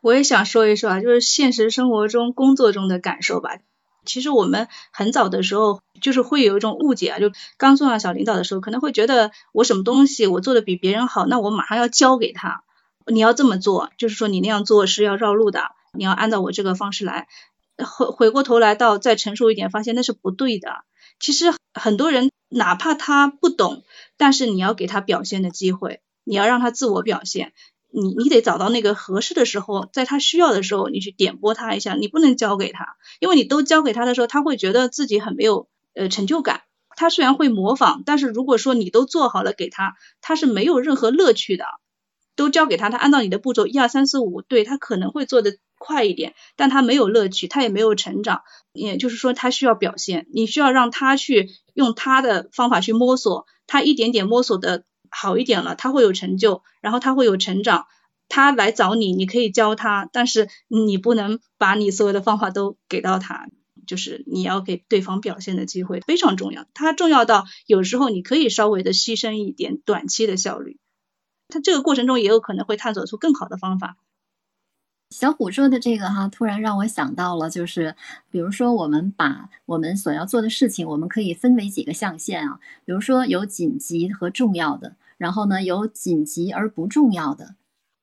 我也想说一说啊，就是现实生活中工作中的感受吧。其实我们很早的时候就是会有一种误解啊，就刚做上小领导的时候，可能会觉得我什么东西我做的比别人好，那我马上要交给他。你要这么做，就是说你那样做是要绕路的，你要按照我这个方式来。回回过头来到再成熟一点，发现那是不对的。其实很多人哪怕他不懂，但是你要给他表现的机会，你要让他自我表现。你你得找到那个合适的时候，在他需要的时候，你去点拨他一下。你不能交给他，因为你都交给他的时候，他会觉得自己很没有呃成就感。他虽然会模仿，但是如果说你都做好了给他，他是没有任何乐趣的。都交给他，他按照你的步骤一二三四五，对他可能会做的快一点，但他没有乐趣，他也没有成长。也就是说，他需要表现，你需要让他去用他的方法去摸索，他一点点摸索的。好一点了，他会有成就，然后他会有成长，他来找你，你可以教他，但是你不能把你所有的方法都给到他，就是你要给对方表现的机会，非常重要。他重要到有时候你可以稍微的牺牲一点短期的效率，他这个过程中也有可能会探索出更好的方法。小虎说的这个哈，突然让我想到了，就是比如说我们把我们所要做的事情，我们可以分为几个象限啊，比如说有紧急和重要的，然后呢有紧急而不重要的，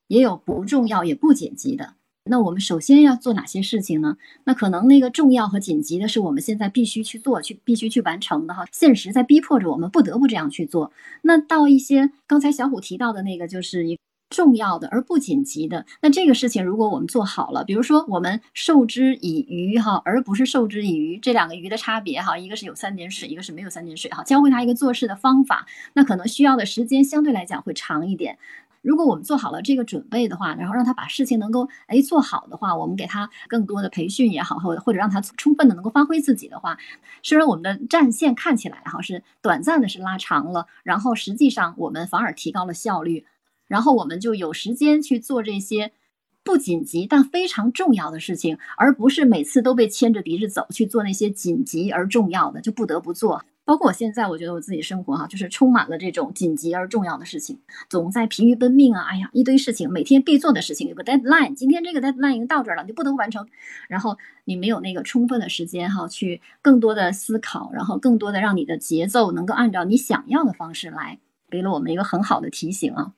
也有不重要也不紧急的。那我们首先要做哪些事情呢？那可能那个重要和紧急的是我们现在必须去做、去必须去完成的哈，现实在逼迫着我们不得不这样去做。那到一些刚才小虎提到的那个，就是一。重要的而不紧急的，那这个事情如果我们做好了，比如说我们授之以鱼哈，而不是授之以渔，这两个鱼的差别哈，一个是有三点水，一个是没有三点水哈，教会他一个做事的方法，那可能需要的时间相对来讲会长一点。如果我们做好了这个准备的话，然后让他把事情能够哎做好的话，我们给他更多的培训也好，或或者让他充分的能够发挥自己的话，虽然我们的战线看起来哈是短暂的是拉长了，然后实际上我们反而提高了效率。然后我们就有时间去做这些不紧急但非常重要的事情，而不是每次都被牵着鼻子走去做那些紧急而重要的，就不得不做。包括我现在，我觉得我自己生活哈，就是充满了这种紧急而重要的事情，总在疲于奔命啊！哎呀，一堆事情，每天必做的事情，有个 deadline，今天这个 deadline 已经到这儿了，你不得不完成。然后你没有那个充分的时间哈，去更多的思考，然后更多的让你的节奏能够按照你想要的方式来，给了我们一个很好的提醒啊。